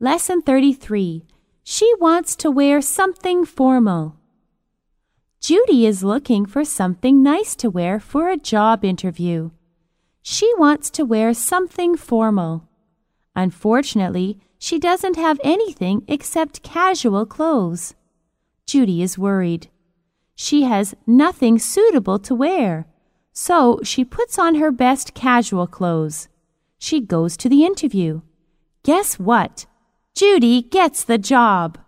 Lesson 33. She wants to wear something formal. Judy is looking for something nice to wear for a job interview. She wants to wear something formal. Unfortunately, she doesn't have anything except casual clothes. Judy is worried. She has nothing suitable to wear, so she puts on her best casual clothes. She goes to the interview. Guess what? Judy gets the job.